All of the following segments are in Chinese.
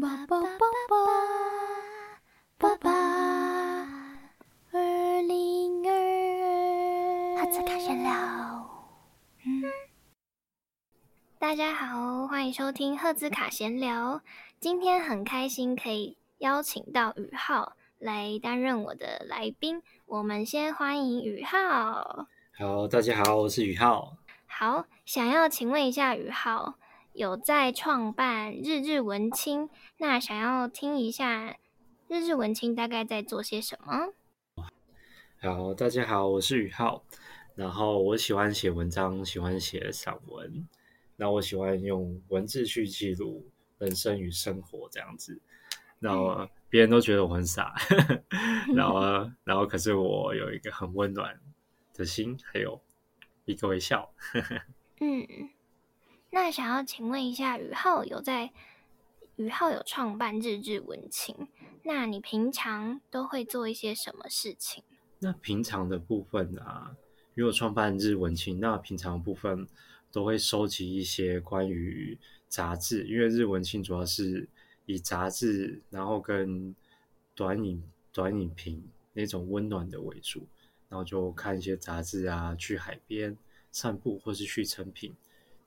爸爸爸爸爸爸，二零二二，哈兹卡闲聊。嗯，大家好，欢迎收听赫兹卡闲聊。今天很开心可以邀请到宇浩来担任我的来宾。我们先欢迎宇浩。好，大家好，我是宇浩。好，想要请问一下宇浩。有在创办日日文青，那想要听一下日日文青大概在做些什么？好，大家好，我是宇浩，然后我喜欢写文章，喜欢写散文，那我喜欢用文字去记录人生与生活这样子，然后别人都觉得我很傻，然后然后可是我有一个很温暖的心，还有一个微笑，嗯。那想要请问一下，宇浩有在宇浩有创办日日文青，那你平常都会做一些什么事情？那平常的部分啊，如果创办日文青，那平常部分都会收集一些关于杂志，因为日文青主要是以杂志，然后跟短影短影评那种温暖的为主，然后就看一些杂志啊，去海边散步，或是去成品。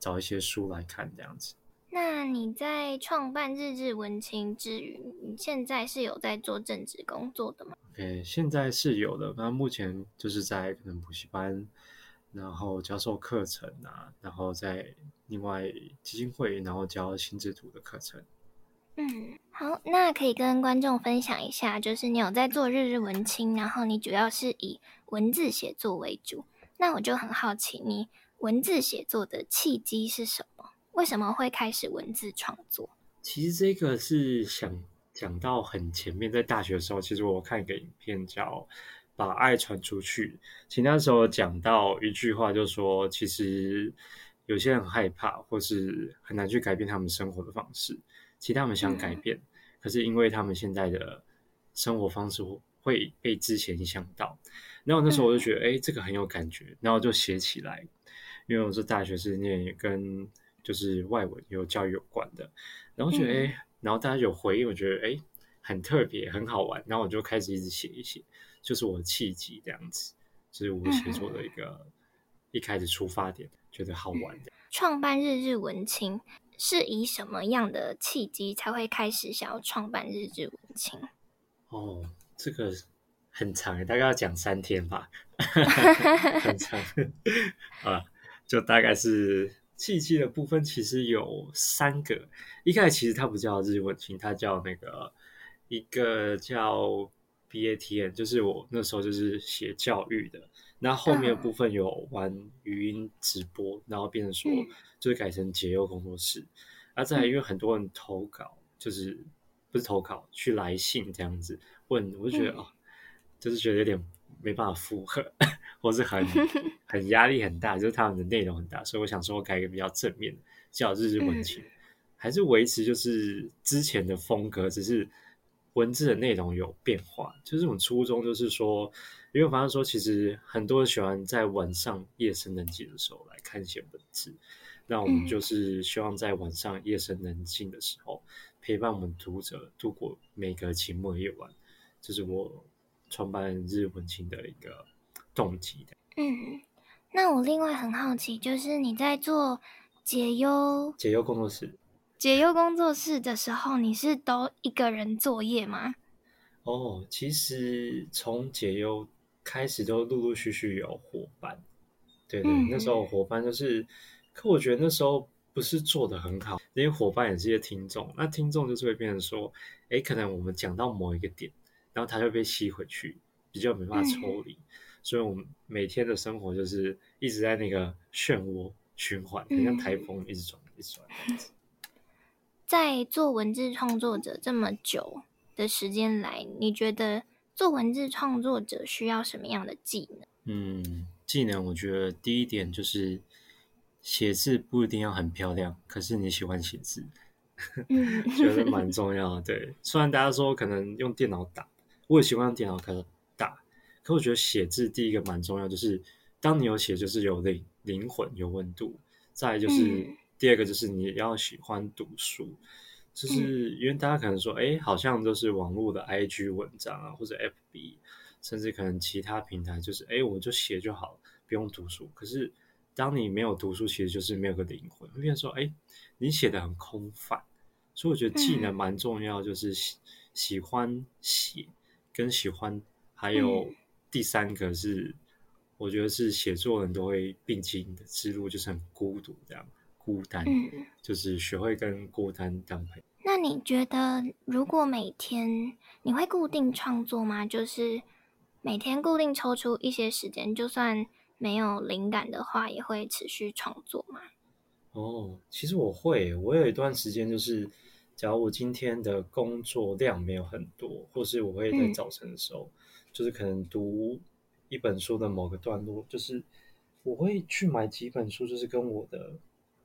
找一些书来看，这样子。那你在创办日日文青之余，你现在是有在做正职工作的吗？OK，现在是有的。那目前就是在可能补习班，然后教授课程啊，然后在另外基金会，然后教心智图的课程。嗯，好，那可以跟观众分享一下，就是你有在做日日文青，然后你主要是以文字写作为主。那我就很好奇你。文字写作的契机是什么？为什么会开始文字创作？其实这个是想讲到很前面，在大学的时候，其实我看一个影片叫《把爱传出去》。其实那时候讲到一句话，就说其实有些人很害怕，或是很难去改变他们生活的方式。其实他们想改变，可是因为他们现在的生活方式会被之前影响到。然后那时候我就觉得，哎，这个很有感觉，然后就写起来。因为我是大学是念跟就是外文有教育有关的，然后觉得哎，然后大家有回应，我觉得哎很特别很好玩，然后我就开始一直写一写，就是我的契机这样子，就是我写作的一个一开始出发点，觉得好玩的。创办日日文青是以什么样的契机才会开始想要创办日日文青？哦，这个很长，大概要讲三天吧，很长 啊。就大概是契机的部分，其实有三个。一开始其实它不叫日文青，它叫那个一个叫 BATN，就是我那时候就是写教育的。那后面的部分有玩语音直播，然后变成说就是改成解忧工作室。而再因为很多人投稿，就是不是投稿去来信这样子问，我就觉得哦，就是觉得有点。没办法负荷，或是很 很压力很大，就是他们的内容很大，所以我想说我改一个比较正面的，叫日日文情，还是维持就是之前的风格，只是文字的内容有变化。就是我们初衷就是说，因为我发现说，其实很多人喜欢在晚上夜深人静的时候来看一些文字，那我们就是希望在晚上夜深人静的时候，陪伴我们读者度过每个寂寞夜晚。这是我。创办日文青的一个动机的。嗯，那我另外很好奇，就是你在做解忧解忧工作室解忧工作室的时候，你是都一个人作业吗？哦，其实从解忧开始都陆陆续续有伙伴，对对，那时候伙伴就是，可我觉得那时候不是做的很好，因为伙伴也是些听众，那听众就是会变成说，哎，可能我们讲到某一个点。然后它就被吸回去，比较没办法抽离，所以我们每天的生活就是一直在那个漩涡循环，很像台风一直转一直转。在做文字创作者这么久的时间来，你觉得做文字创作者需要什么样的技能？嗯，技能我觉得第一点就是写字不一定要很漂亮，可是你喜欢写字，觉得蛮 重要的。对，虽然大家说可能用电脑打。我也喜欢用电脑开始打，可我觉得写字第一个蛮重要，就是当你有写，就是有灵灵魂、有温度。再就是第二个，就是你要喜欢读书。就是因为大家可能说，哎，好像都是网络的 IG 文章啊，或者 FB，甚至可能其他平台，就是哎，我就写就好，不用读书。可是当你没有读书，其实就是没有个灵魂。会变说，哎，你写的很空泛。所以我觉得技能蛮重要，就是喜喜欢写，跟喜欢，还有第三个是，我觉得是写作人都会并进的之路，就是很孤独这样。孤单，就是学会跟孤单当朋友。那你觉得，如果每天你会固定创作吗？就是每天固定抽出一些时间，就算没有灵感的话，也会持续创作吗？哦，其实我会，我有一段时间就是，假如我今天的工作量没有很多，或是我会在早晨的时候，就是可能读一本书的某个段落，就是我会去买几本书，就是跟我的。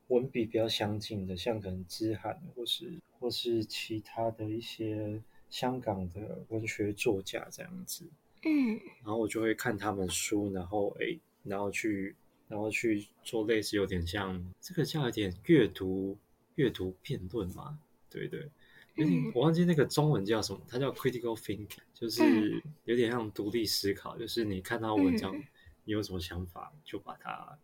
文笔比较相近的，像可能知涵，或是或是其他的一些香港的文学作家这样子，嗯，然后我就会看他们书，然后诶，然后去然后去做类似有点像这个叫有点阅读阅读辩论嘛，对对，我忘记那个中文叫什么，它叫 critical thinking，就是有点像独立思考，就是你看到文章，你有什么想法就把它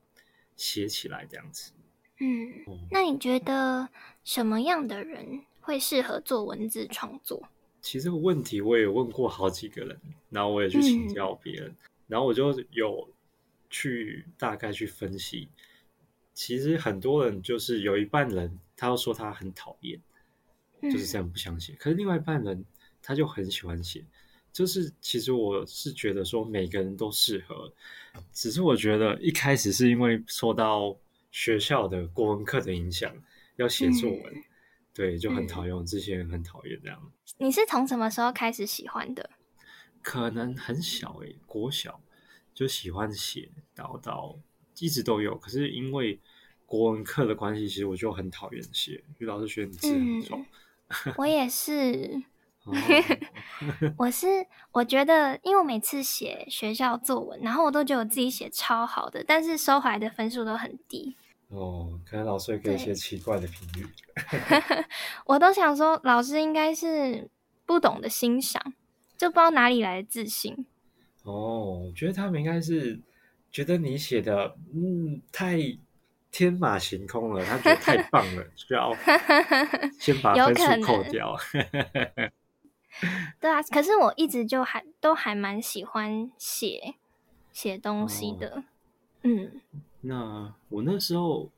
写起来这样子。嗯，那你觉得什么样的人会适合做文字创作？其实这个问题我也问过好几个人，然后我也去请教别人，然后我就有去大概去分析。其实很多人就是有一半人，他要说他很讨厌，就是这样不想写；可是另外一半人他就很喜欢写。就是其实我是觉得说每个人都适合，只是我觉得一开始是因为受到。学校的国文课的影响，要写作文，对，就很讨厌。之前很讨厌这样。你是从什么时候开始喜欢的？可能很小诶，国小就喜欢写，然后到一直都有。可是因为国文课的关系，其实我就很讨厌写，因为老师觉得你字很重。我也是，我是我觉得，因为我每次写学校作文，然后我都觉得我自己写超好的，但是收回来的分数都很低。哦，可能老师会给一些奇怪的评语。我都想说，老师应该是不懂得欣赏，就不知道哪里来的自信。哦，我觉得他们应该是觉得你写的嗯太天马行空了，他觉得太棒了，需要 先把分数扣掉。对啊，可是我一直就还都还蛮喜欢写写东西的，嗯。那我那时候，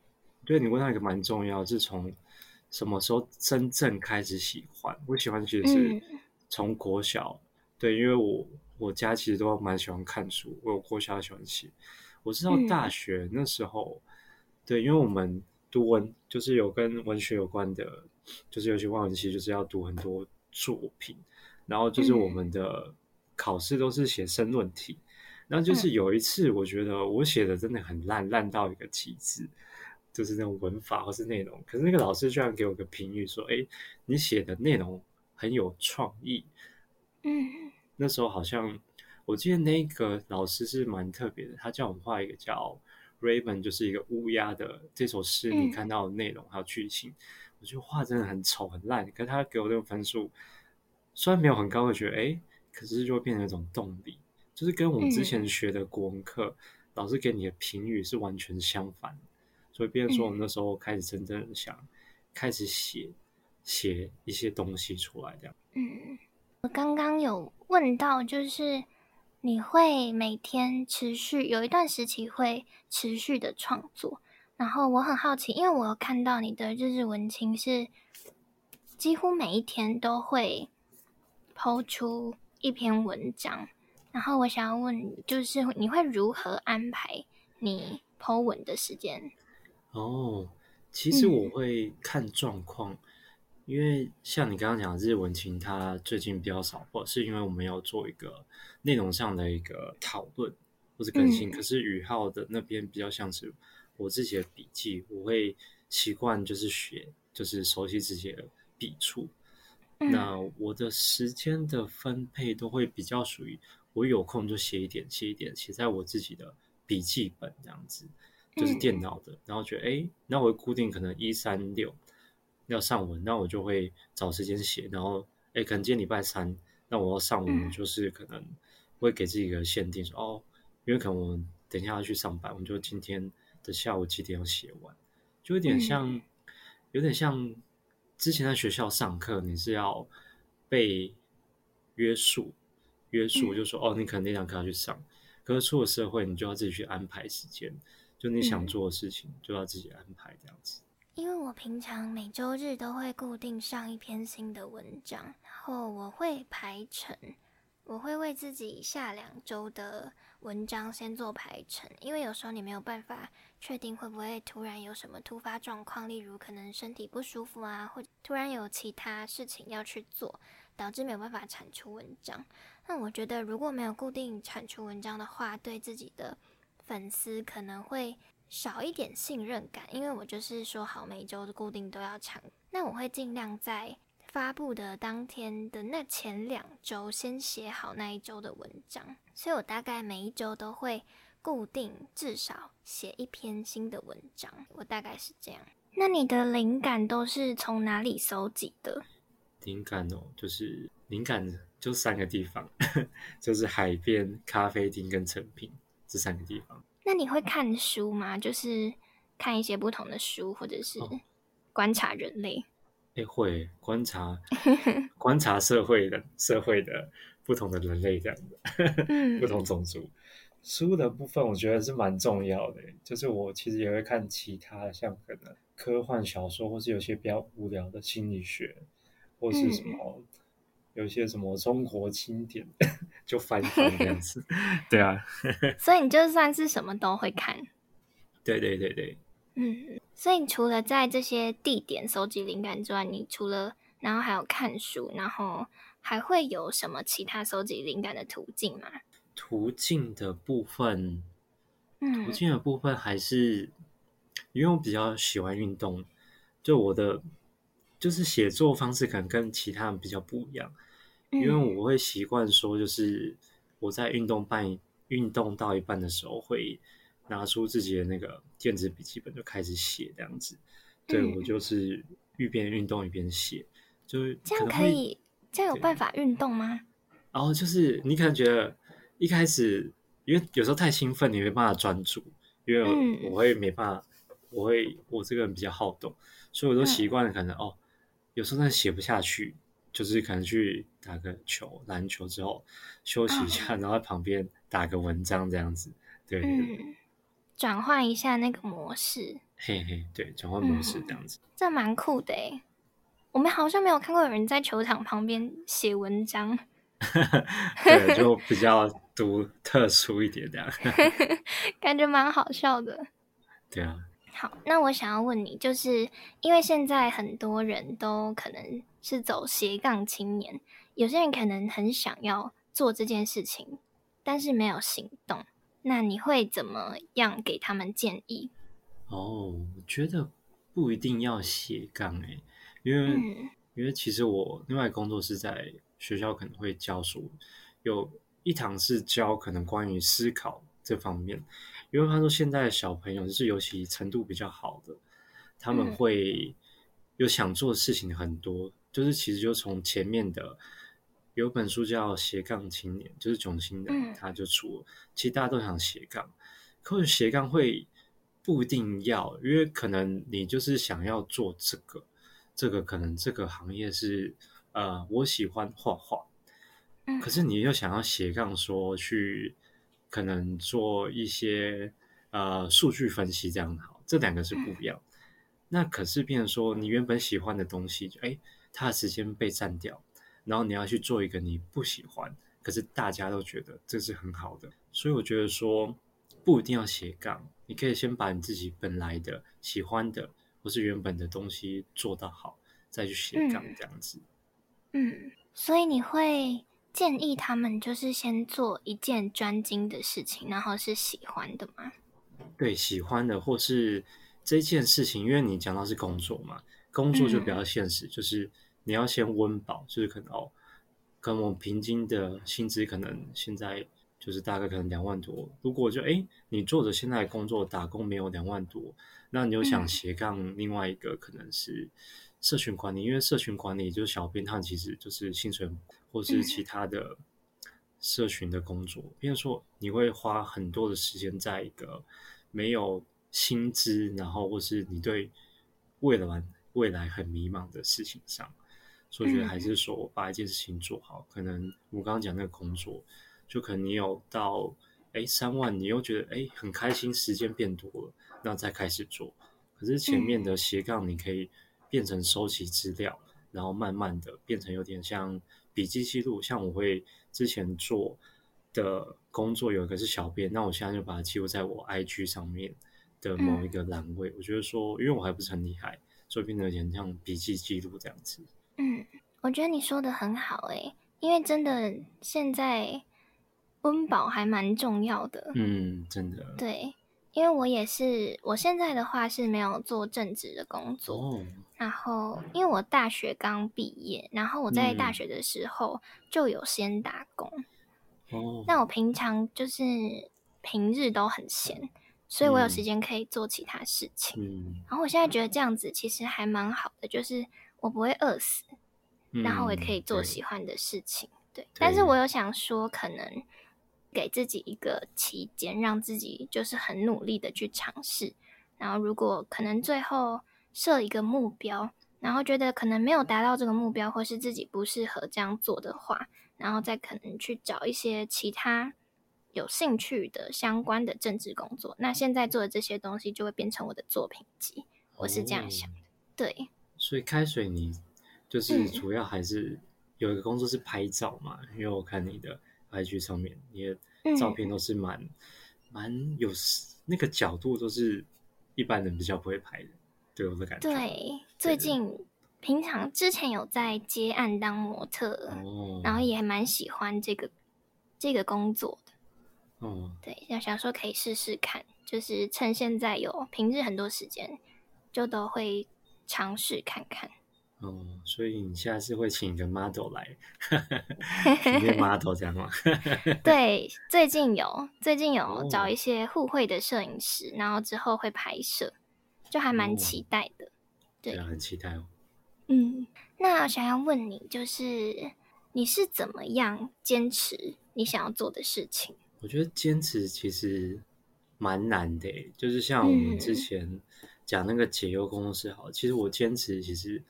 对你问到一个蛮重要，是从什么时候真正开始喜欢？我喜欢其实是从国小，对，因为我我家其实都蛮喜欢看书，我有国小喜欢写。我知道大学那时候，对，因为我们读文就是有跟文学有关的，就是尤其外文系就是要读很多作品，然后就是我们的考试都是写申论题。然后就是有一次，我觉得我写的真的很烂，烂到一个极致，就是那种文法或是内容。可是那个老师居然给我个评语说：“哎，你写的内容很有创意。”嗯，那时候好像我记得那个老师是蛮特别的，他叫我们画一个叫《Raven》，就是一个乌鸦的这首诗，你看到的内容还有剧情，我觉得画真的很丑很烂。可是他给我这个分数，虽然没有很高，我觉得哎，可是就会变成一种动力。就是跟我们之前学的国文课老师给你的评语是完全相反，所以变成说我们那时候开始真正想开始写写一些东西出来，这样。嗯，我刚刚有问到，就是你会每天持续有一段时期会持续的创作，然后我很好奇，因为我有看到你的日日文青是几乎每一天都会抛出一篇文章。然后我想要问，就是你会如何安排你 Po 文的时间？哦，其实我会看状况，因为像你刚刚讲的日文情，它最近比较少，或者是因为我们要做一个内容上的一个讨论或者更新。可是宇浩的那边比较像是我自己的笔记，我会习惯就是学，就是熟悉自己的笔触。那我的时间的分配都会比较属于。我有空就写一点，写一点，写在我自己的笔记本这样子，就是电脑的。然后觉得，哎，那我会固定可能一三六，要上文，那我就会找时间写。然后，哎，可能今天礼拜三，那我要上文，就是可能会给自己一个限定，说哦，因为可能我等一下要去上班，我就今天的下午几点要写完，就有点像，有点像之前在学校上课，你是要被约束，约束，就说哦，你可能那堂课要去上，可是出了社会，你就要自己去安排时间。就你想做的事情，就要自己安排这样子。因为我平常每周日都会固定上一篇新的文章，然后我会排程，我会为自己下两周的文章先做排程。因为有时候你没有办法确定会不会突然有什么突发状况，例如可能身体不舒服啊，或突然有其他事情要去做，导致没有办法产出文章。那我觉得如果没有固定产出文章的话，对自己的粉丝可能会少一点信任感，因为我就是说好每周的固定都要产，那我会尽量在发布的当天的那前两周先写好那一周的文章，所以我大概每一周都会固定至少写一篇新的文章，我大概是这样。那你的灵感都是从哪里搜集的？灵感哦，就是灵感就三个地方，就是海边、咖啡厅跟成品。这三个地方，那你会看书吗？就是看一些不同的书，或者是观察人类？哎，会观察观察社会的社会的不同的人类这样的，不同种族。书的部分我觉得是蛮重要的，就是我其实也会看其他像可能科幻小说，或是有些比较无聊的心理学，或是什么。有些什么中国经典 就翻翻这样子，对啊，所以你就算是什么都会看，对对对对，嗯，所以除了在这些地点收集灵感之外，你除了然后还有看书，然后还会有什么其他收集灵感的途径吗？途径的部分，途径的部分还是因为我比较喜欢运动，就我的就是写作方式可能跟其他人比较不一样。因为我会习惯说，就是我在运动半运动到一半的时候，会拿出自己的那个电子笔记本就开始写这样子。对我就是一边运动一边写，就是这样可以，这样有办法运动吗？然后就是你可能觉得一开始，因为有时候太兴奋，你没办法专注，因为我会没办法，我会我这个人比较好动，所以我都习惯了，可能哦，有时候真的写不下去。就是可能去打个球，篮球之后休息一下，然后在旁边打个文章这样子，对，转换一下那个模式，嘿嘿，对，转换模式这样子，这蛮酷的诶。我们好像没有看过有人在球场旁边写文章，对，就比较独特殊一点这样，感觉蛮好笑的，对啊。好，那我想要问你，就是因为现在很多人都可能是走斜杠青年，有些人可能很想要做这件事情，但是没有行动，那你会怎么样给他们建议？哦，我觉得不一定要斜杠诶，因为因为其实我另外工作是在学校，可能会教书，有一堂是教可能关于思考这方面。因为他说，现在的小朋友就是尤其程度比较好的，他们会有想做的事情很多。就是其实就从前面的有本书叫《斜杠青年》，就是囧星的，他就出。其实大家都想斜杠，可是斜杠会不一定要，因为可能你就是想要做这个，这个可能这个行业是呃，我喜欢画画，可是你又想要斜杠说去。可能做一些呃数据分析这样好，这两个是不一样。那可是变成说，你原本喜欢的东西，哎，它的时间被占掉，然后你要去做一个你不喜欢，可是大家都觉得这是很好的。所以我觉得说，不一定要斜杠，你可以先把你自己本来的喜欢的或是原本的东西做到好，再去斜杠这样子。嗯，所以你会。建议他们就是先做一件专精的事情，然后是喜欢的吗？对，喜欢的，或是这件事情，因为你讲到是工作嘛，工作就比较现实，就是你要先温饱，就是可能哦，跟我们平均的薪资可能现在就是大概可能两万多。如果就哎，你做着现在工作打工没有两万多，那你又想斜杠另外一个可能是社群管理，因为社群管理就是小编，他其实就是薪水或是其他的社群的工作。比如说，你会花很多的时间在一个没有薪资，然后或是你对未来未来很迷茫的事情上。所以，我觉得还是说把一件事情做好。可能我刚刚讲那个工作，就可能你有到哎三万，你又觉得哎很开心，时间变多了，那再开始做。可是前面的斜杠，你可以变成收集资料，然后慢慢的变成有点像笔记记录。像我会之前做的工作有一个是小编，那我现在就把它记录在我 IG 上面的某一个栏位。我觉得说，因为我还不是很厉害，所以变得有点像笔记记录这样子。嗯，我觉得你说的很好诶，因为真的现在温饱还蛮重要的。嗯，真的。对。因为我也是，我现在的话是没有做正职的工作，然后因为我大学刚毕业，然后我在大学的时候就有先打工，哦，那我平常就是平日都很闲，所以我有时间可以做其他事情，嗯，然后我现在觉得这样子其实还蛮好的，就是我不会饿死，然后我也可以做喜欢的事情，对，但是我有想说可能。给自己一个期间，让自己就是很努力的去尝试。然后，如果可能最后设一个目标，然后觉得可能没有达到这个目标，或是自己不适合这样做的话，然后再可能去找一些其他有兴趣的相关的政治工作。那现在做的这些东西就会变成我的作品集。我是这样想的。对。所以开水，你就是主要还是有一个工作是拍照嘛？因为我看你的。IG 上面，你的照片都是蛮蛮有那个角度，都是一般人比较不会拍的，对我的感觉。对，最近平常之前有在接案当模特，然后也蛮喜欢这个这个工作的。哦，对，想想说可以试试看，就是趁现在有平日很多时间，就都会尝试看看。哦，所以你现在是会请一个 model 来，请面 model 这样吗？对，最近有，最近有找一些互惠的摄影师，然后之后会拍摄，就还蛮期待的。对，很期待哦。嗯，那想要问你，就是你是怎么样坚持你想要做的事情？我觉得坚持其实蛮难的，就是像我们之前讲那个解忧工作室，好，其实我坚持其实。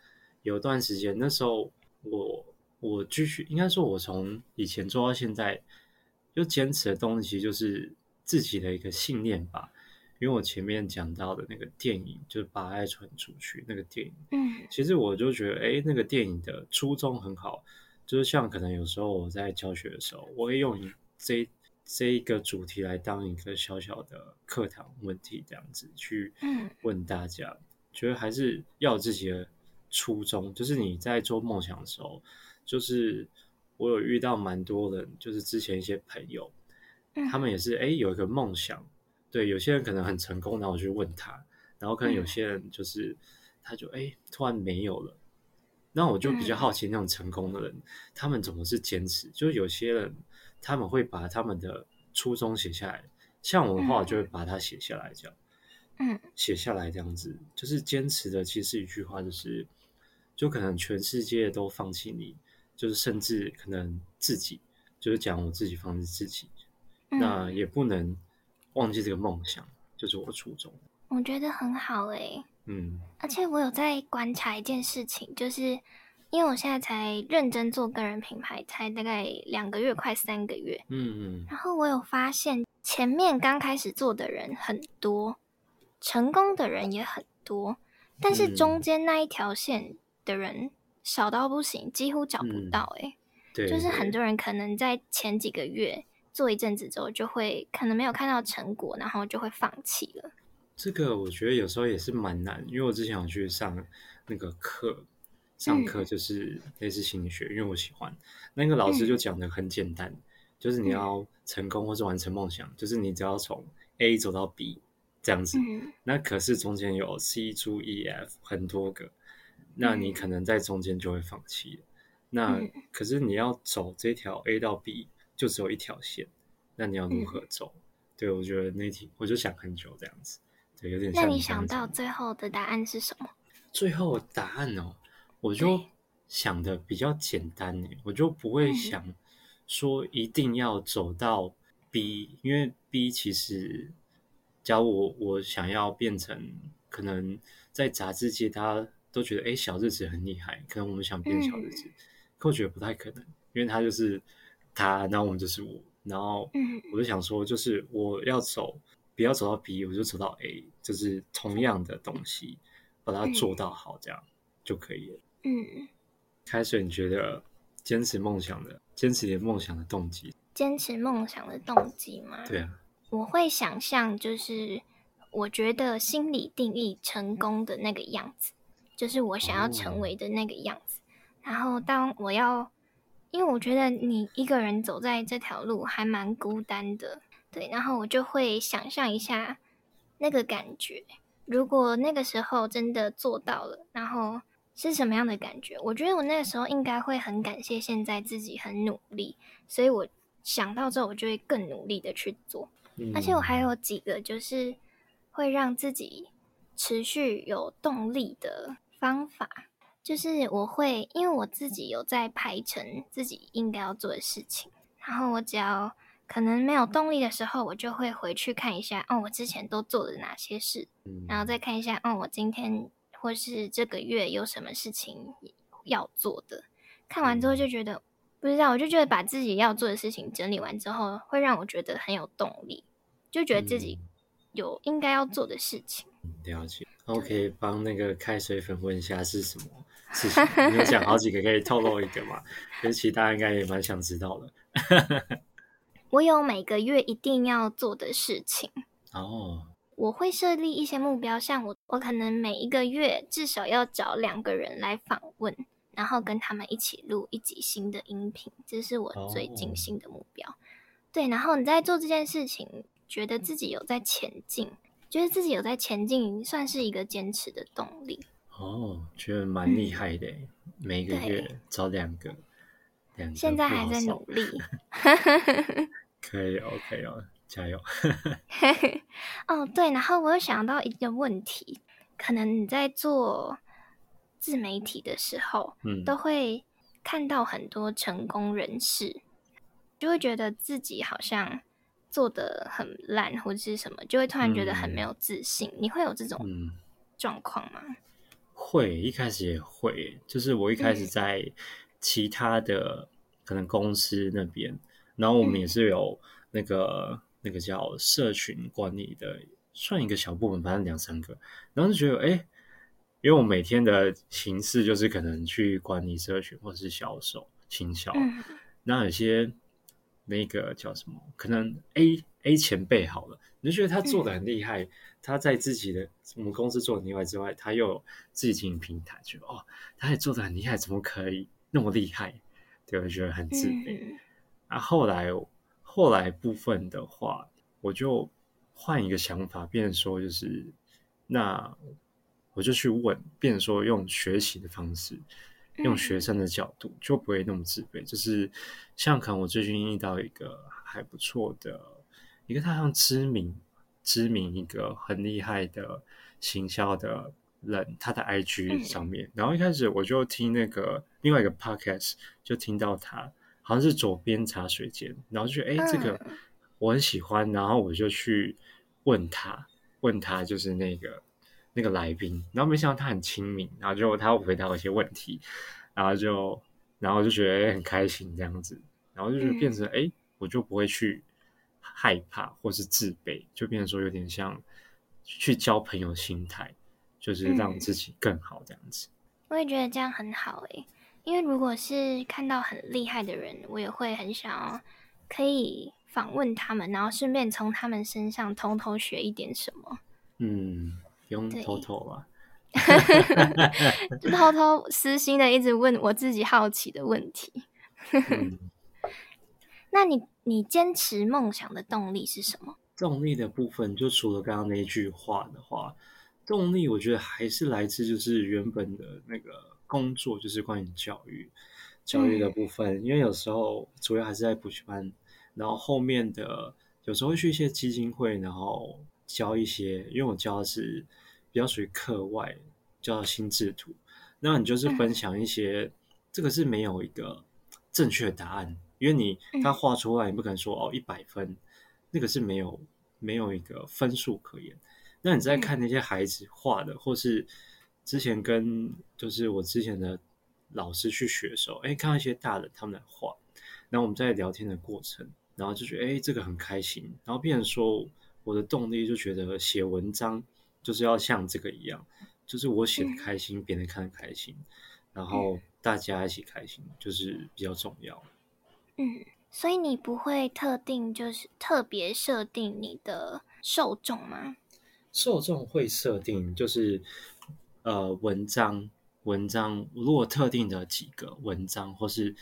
有段时间，那时候我我继续应该说，我从以前做到现在，就坚持的东西就是自己的一个信念吧。因为我前面讲到的那个电影，就是把爱传出去那个电影，嗯，其实我就觉得，哎，那个电影的初衷很好，就是像可能有时候我在教学的时候，我会用这这一个主题来当一个小小的课堂问题，这样子去问大家，觉得还是要自己的。初衷就是你在做梦想的时候，就是我有遇到蛮多人，就是之前一些朋友，他们也是哎有一个梦想，对，有些人可能很成功，然后我去问他，然后可能有些人就是他就哎突然没有了，那我就比较好奇那种成功的人，他们怎么是坚持？就是有些人他们会把他们的初衷写下来，像我的话，我就会把它写下来，这样，嗯，写下来这样子，就是坚持的，其实一句话就是。就可能全世界都放弃你，就是甚至可能自己，就是讲我自己放弃自己，那也不能忘记这个梦想，就是我初衷。我觉得很好诶，嗯，而且我有在观察一件事情，就是因为我现在才认真做个人品牌，才大概两个月，快三个月，嗯嗯，然后我有发现前面刚开始做的人很多，成功的人也很多，但是中间那一条线。的人少到不行，几乎找不到哎。对，就是很多人可能在前几个月做一阵子之后，就会可能没有看到成果，然后就会放弃了。这个我觉得有时候也是蛮难，因为我之前有去上那个课，上课就是类似心理学，因为我喜欢那个老师就讲的很简单，就是你要成功或是完成梦想，就是你只要从 A 走到 B 这样子。那可是中间有 C D E F 很多个。那你可能在中间就会放弃了。那可是你要走这条 A 到 B，就只有一条线。那你要如何走？对我觉得那题我就想很久这样子。对，有点。那你想到最后的答案是什么？最后答案哦，我就想的比较简单诶，我就不会想说一定要走到 B，因为 B 其实，假如我我想要变成可能在杂志界，大家都觉得哎小日子很厉害，可能我们想变小日子，可我觉得不太可能，因为他就是他，然后我们就是我，然后我就想说，就是我要走，不要走到 B，我就走到 A，就是同样的东西，把它做到好，这样就可以了。嗯，开始你觉得坚持梦想的，坚持你梦想的动机？坚持梦想的动机吗？对啊，我会想象，就是我觉得心理定义成功的那个样子，就是我想要成为的那个样子。然后当我要，因为我觉得你一个人走在这条路还蛮孤单的，对。然后我就会想象一下那个感觉，如果那个时候真的做到了，然后。是什么样的感觉？我觉得我那个时候应该会很感谢现在自己很努力，所以我想到之后，我就会更努力的去做。而且我还有几个就是会让自己持续有动力的方法，就是我会因为我自己有在排成自己应该要做的事情，然后我只要可能没有动力的时候，我就会回去看一下，哦，我之前都做了哪些事，然后再看一下，哦，我今天。或是这个月有什么事情要做的？看完之后就觉得不知道，我就觉得把自己要做的事情整理完之后，会让我觉得很有动力，就觉得自己有应该要做的事情。了解，OK，帮那个开水粉问一下是什么 事情？你有讲好几个，可以透露一个吗？其实其他应该也蛮想知道的。我有每个月一定要做的事情哦。我会设立一些目标，像我，我可能每一个月至少要找两个人来访问，然后跟他们一起录一集新的音频，这是我最近新的目标。对，然后你在做这件事情，觉得自己有在前进，觉得自己有在前进，算是一个坚持的动力。哦，觉得蛮厉害的，每个月找两个，两个，现在还在努力。可以，OK 哦。加油！哦，对，然后我又想到一个问题，可能你在做自媒体的时候，嗯，都会看到很多成功人士，就会觉得自己好像做的很烂或者是什么，就会突然觉得很没有自信。你会有这种状况吗？会，一开始也会，就是我一开始在其他的可能公司那边，然后我们也是有那个。那个叫社群管理的，算一个小部门，反正两三个。然后就觉得，哎，因为我每天的形式就是可能去管理社群或者是销售、行销。那有些那个叫什么，可能 A A 前辈好了，你就觉得他做的很厉害。他在自己的我们公司做的厉害之外，他又自己经营平台，觉得哦，他也做的很厉害，怎么可以那么厉害？对，我觉得很自卑。啊，后来。后来部分的话，我就换一个想法，变成说就是，那我就去问，变成说用学习的方式，用学生的角度，就不会那么自卑。就是像可能我最近遇到一个还不错的，一个他像知名知名一个很厉害的行销的人，他的 IG 上面，然后一开始我就听那个另外一个 Podcast，就听到他。好像是左边茶水间，然后就觉得哎，这个我很喜欢，然后我就去问他，问他就是那个那个来宾，然后没想到他很亲民，然后就他回答我一些问题，然后就然后就觉得很开心这样子，然后就是变成哎，我就不会去害怕或是自卑，就变成说有点像去交朋友心态，就是让自己更好这样子。我也觉得这样很好哎。因为如果是看到很厉害的人，我也会很想要可以访问他们，然后顺便从他们身上偷偷学一点什么。嗯，不用偷偷吧，就偷偷私心的一直问我自己好奇的问题。那你你坚持梦想的动力是什么？动力的部分，就除了刚刚那一句话的话，动力我觉得还是来自就是原本的那个。工作就是关于教育，教育的部分，因为有时候主要还是在补习班，然后后面的有时候会去一些基金会，然后教一些，因为我教的是比较属于课外教心智图，那你就是分享一些，这个是没有一个正确答案，因为你他画出来，你不可能说哦一百分，那个是没有没有一个分数可言。那你在看那些孩子画的，或是之前跟就是我之前的老师去学的时候，哎，看到一些大人他们在画，然后我们在聊天的过程，然后就觉得哎这个很开心，然后变成说我的动力就觉得写文章就是要像这个一样，就是我写的开心，别人看的开心，然后大家一起开心，就是比较重要。嗯，所以你不会特定就是特别设定你的受众吗？受众会设定就是呃文章文章，如果特定的几个文章，或是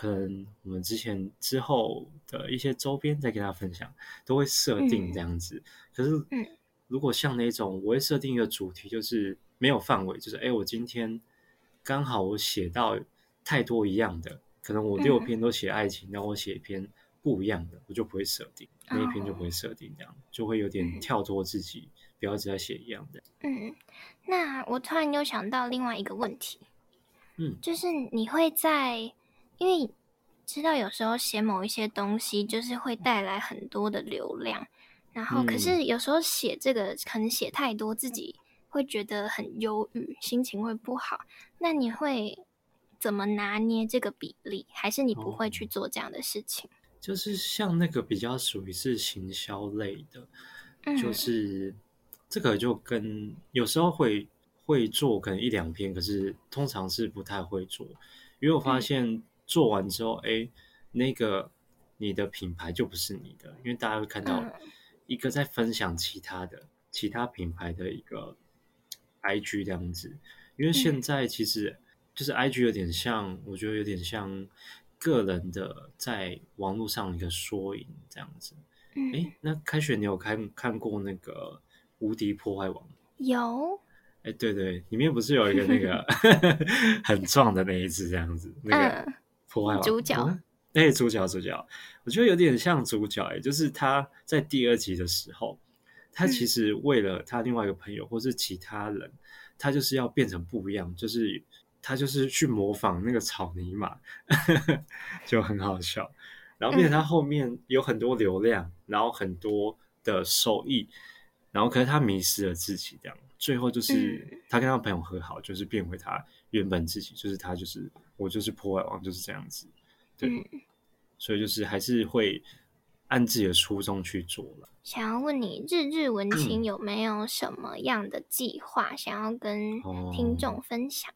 可能我们之前之后的一些周边再跟大家分享，都会设定这样子。可是，如果像那种我会设定一个主题，就是没有范围，就是哎，我今天刚好我写到太多一样的，可能我六篇都写爱情，然后我写一篇不一样的，我就不会设定那一篇就不会设定这样，就会有点跳脱自己。不要只在写一样的。嗯，那我突然又想到另外一个问题，嗯，就是你会在，因为知道有时候写某一些东西，就是会带来很多的流量，然后可是有时候写这个可能写太多，自己会觉得很忧郁，心情会不好。那你会怎么拿捏这个比例？还是你不会去做这样的事情？就是像那个比较属于是行销类的，就是。这个就跟有时候会会做可能一两篇，可是通常是不太会做，因为我发现做完之后，哎，那个你的品牌就不是你的，因为大家会看到一个在分享其他的其他品牌的一个 IG 这样子，因为现在其实就是 IG 有点像，我觉得有点像个人的在网络上一个缩影这样子。哎，那开学你有看看过那个？无敌破坏王有，哎，对对，里面不是有一个那个 很壮的那一只这样子，那个破坏王主角，哎，主角主角，我觉得有点像主角，哎，就是他在第二集的时候，他其实为了他另外一个朋友或是其他人，他就是要变成不一样，就是他就是去模仿那个草泥马，就很好笑，然后变成他后面有很多流量，然后很多的收益。然后，可是他迷失了自己，这样。最后就是他跟他朋友和好，就是变回他原本自己，就是他就是我就是破坏王，就是这样子。对，所以就是还是会按自己的初衷去做了。想要问你，日日文 青有没有什么样的计划想要跟听众分享？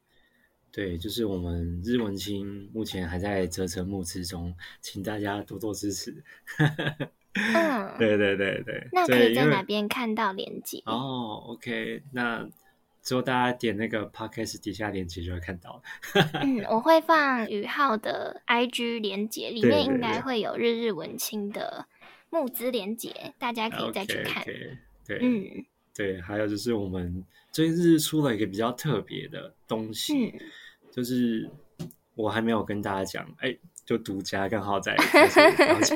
对，就是我们日文青目前还在折成木之中，请大家多多支持。嗯，对对对对，那可以在哪边看到连接？哦，OK，那之后大家点那个 Podcast 底下链接就会看到。嗯，我会放宇浩的 IG 连接，里面应该会有日日文青的募资连接，大家可以再去看。对，嗯，对，还有就是我们最近日出了一个比较特别的东西，就是我还没有跟大家讲，哎。就独家刚好在，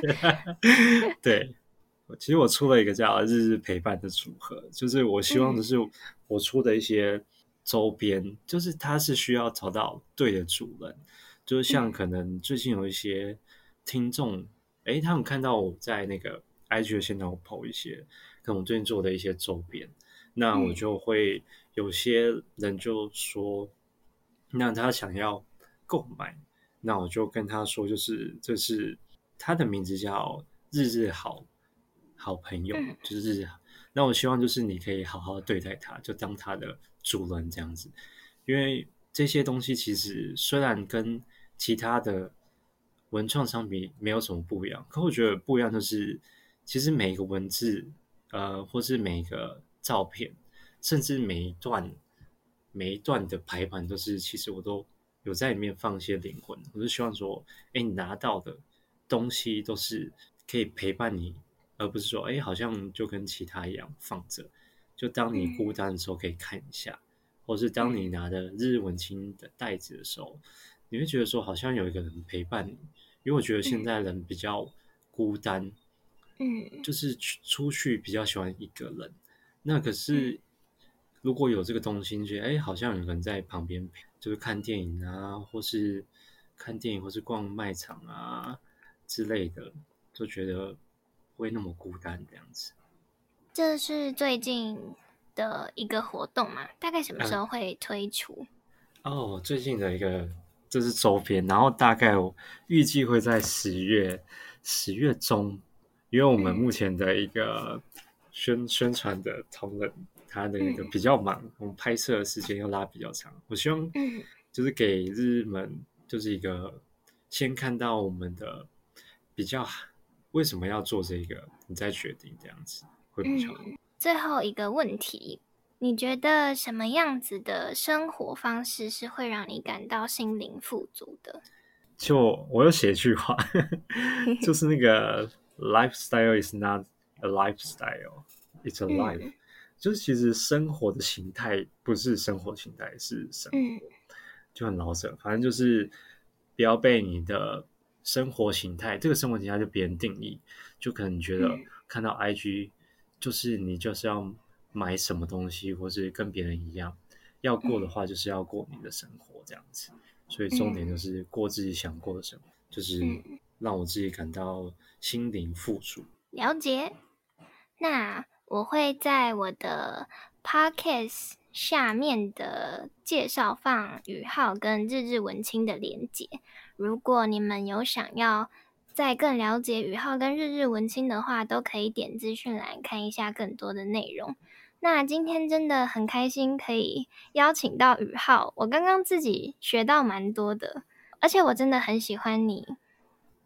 对，其实我出了一个叫“日日陪伴”的组合，就是我希望的是我出的一些周边，就是它是需要找到对的主人，就是像可能最近有一些听众，哎，他们看到我在那个 IG 的线上 PO 一些，跟我最近做的一些周边，那我就会有些人就说，那他想要购买。那我就跟他说，就是这是他的名字叫日日好好朋友，就是日。那我希望就是你可以好好对待他，就当他的主人这样子。因为这些东西其实虽然跟其他的文创相比没有什么不一样，可我觉得不一样就是，其实每一个文字，呃，或是每一个照片，甚至每一段每一段的排版，都是其实我都。有在里面放一些灵魂，我是希望说，哎，你拿到的东西都是可以陪伴你，而不是说，哎，好像就跟其他一样放着。就当你孤单的时候可以看一下，或是当你拿着日文青的袋子的时候，你会觉得说，好像有一个人陪伴你。因为我觉得现在人比较孤单，嗯，就是出出去比较喜欢一个人。那可是如果有这个动心，觉得哎，好像有人在旁边，就是看电影啊，或是看电影，或是逛卖场啊之类的，就觉得不会那么孤单这样子。这是最近的一个活动嘛？大概什么时候会推出？哦，最近的一个这是周边，然后大概预计会在十月十月中，因为我们目前的一个宣宣传的同仁。他的那个比较忙，我们拍摄的时间要拉比较长。我希望，就是给日们就是一个先看到我们的比较为什么要做这个，你再决定这样子会比较。最后一个问题，你觉得什么样子的生活方式是会让你感到心灵富足的？就我有写一句话，就是那个 lifestyle is not a lifestyle，it's a life。就是其实生活的形态不是生活形态，是生活，就很老舍。反正就是不要被你的生活形态，这个生活形态就别人定义，就可能觉得看到 IG，就是你就是要买什么东西，或是跟别人一样，要过的话就是要过你的生活这样子。所以重点就是过自己想过的生活，就是让我自己感到心灵富足。了解，那。我会在我的 podcast 下面的介绍放宇浩跟日日文青的连接。如果你们有想要再更了解宇浩跟日日文青的话，都可以点资讯栏看一下更多的内容。那今天真的很开心可以邀请到宇浩，我刚刚自己学到蛮多的，而且我真的很喜欢你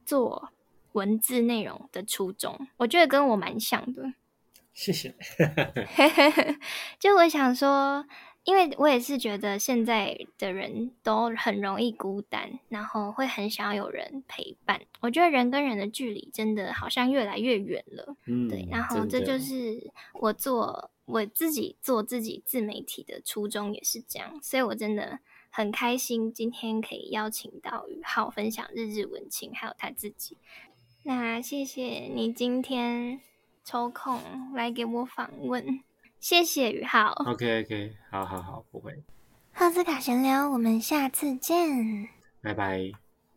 做文字内容的初衷，我觉得跟我蛮像的。谢谢。就我想说，因为我也是觉得现在的人都很容易孤单，然后会很想要有人陪伴。我觉得人跟人的距离真的好像越来越远了。嗯，对。然后这就是我做我自己做自己自媒体的初衷，也是这样。所以我真的很开心，今天可以邀请到宇浩分享日日文情，还有他自己。那谢谢你今天。抽空来给我访问，谢谢宇浩。OK OK，好好好，不会。赫斯卡闲聊，我们下次见，拜拜。